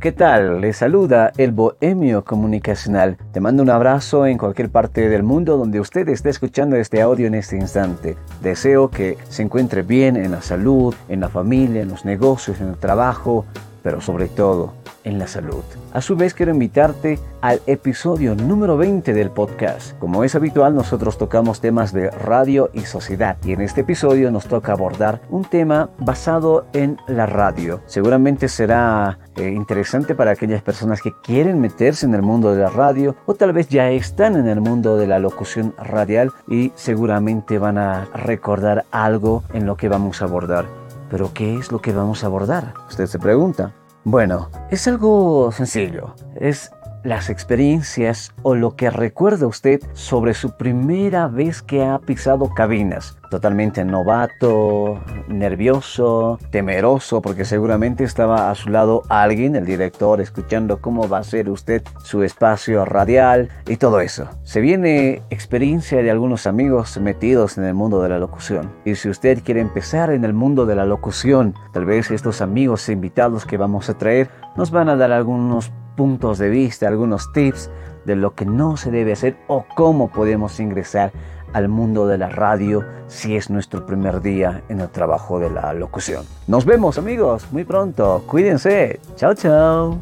¿Qué tal? Les saluda el Bohemio Comunicacional. Te mando un abrazo en cualquier parte del mundo donde usted esté escuchando este audio en este instante. Deseo que se encuentre bien en la salud, en la familia, en los negocios, en el trabajo, pero sobre todo en la salud. A su vez quiero invitarte al episodio número 20 del podcast. Como es habitual, nosotros tocamos temas de radio y sociedad y en este episodio nos toca abordar un tema basado en la radio. Seguramente será eh, interesante para aquellas personas que quieren meterse en el mundo de la radio o tal vez ya están en el mundo de la locución radial y seguramente van a recordar algo en lo que vamos a abordar. Pero ¿qué es lo que vamos a abordar? Usted se pregunta. Bueno, es algo sencillo. Es las experiencias o lo que recuerda usted sobre su primera vez que ha pisado cabinas. Totalmente novato, nervioso, temeroso, porque seguramente estaba a su lado alguien, el director, escuchando cómo va a ser usted su espacio radial y todo eso. Se viene experiencia de algunos amigos metidos en el mundo de la locución. Y si usted quiere empezar en el mundo de la locución, tal vez estos amigos invitados que vamos a traer nos van a dar algunos puntos de vista, algunos tips de lo que no se debe hacer o cómo podemos ingresar al mundo de la radio si es nuestro primer día en el trabajo de la locución. Nos vemos amigos muy pronto. Cuídense. Chao, chao.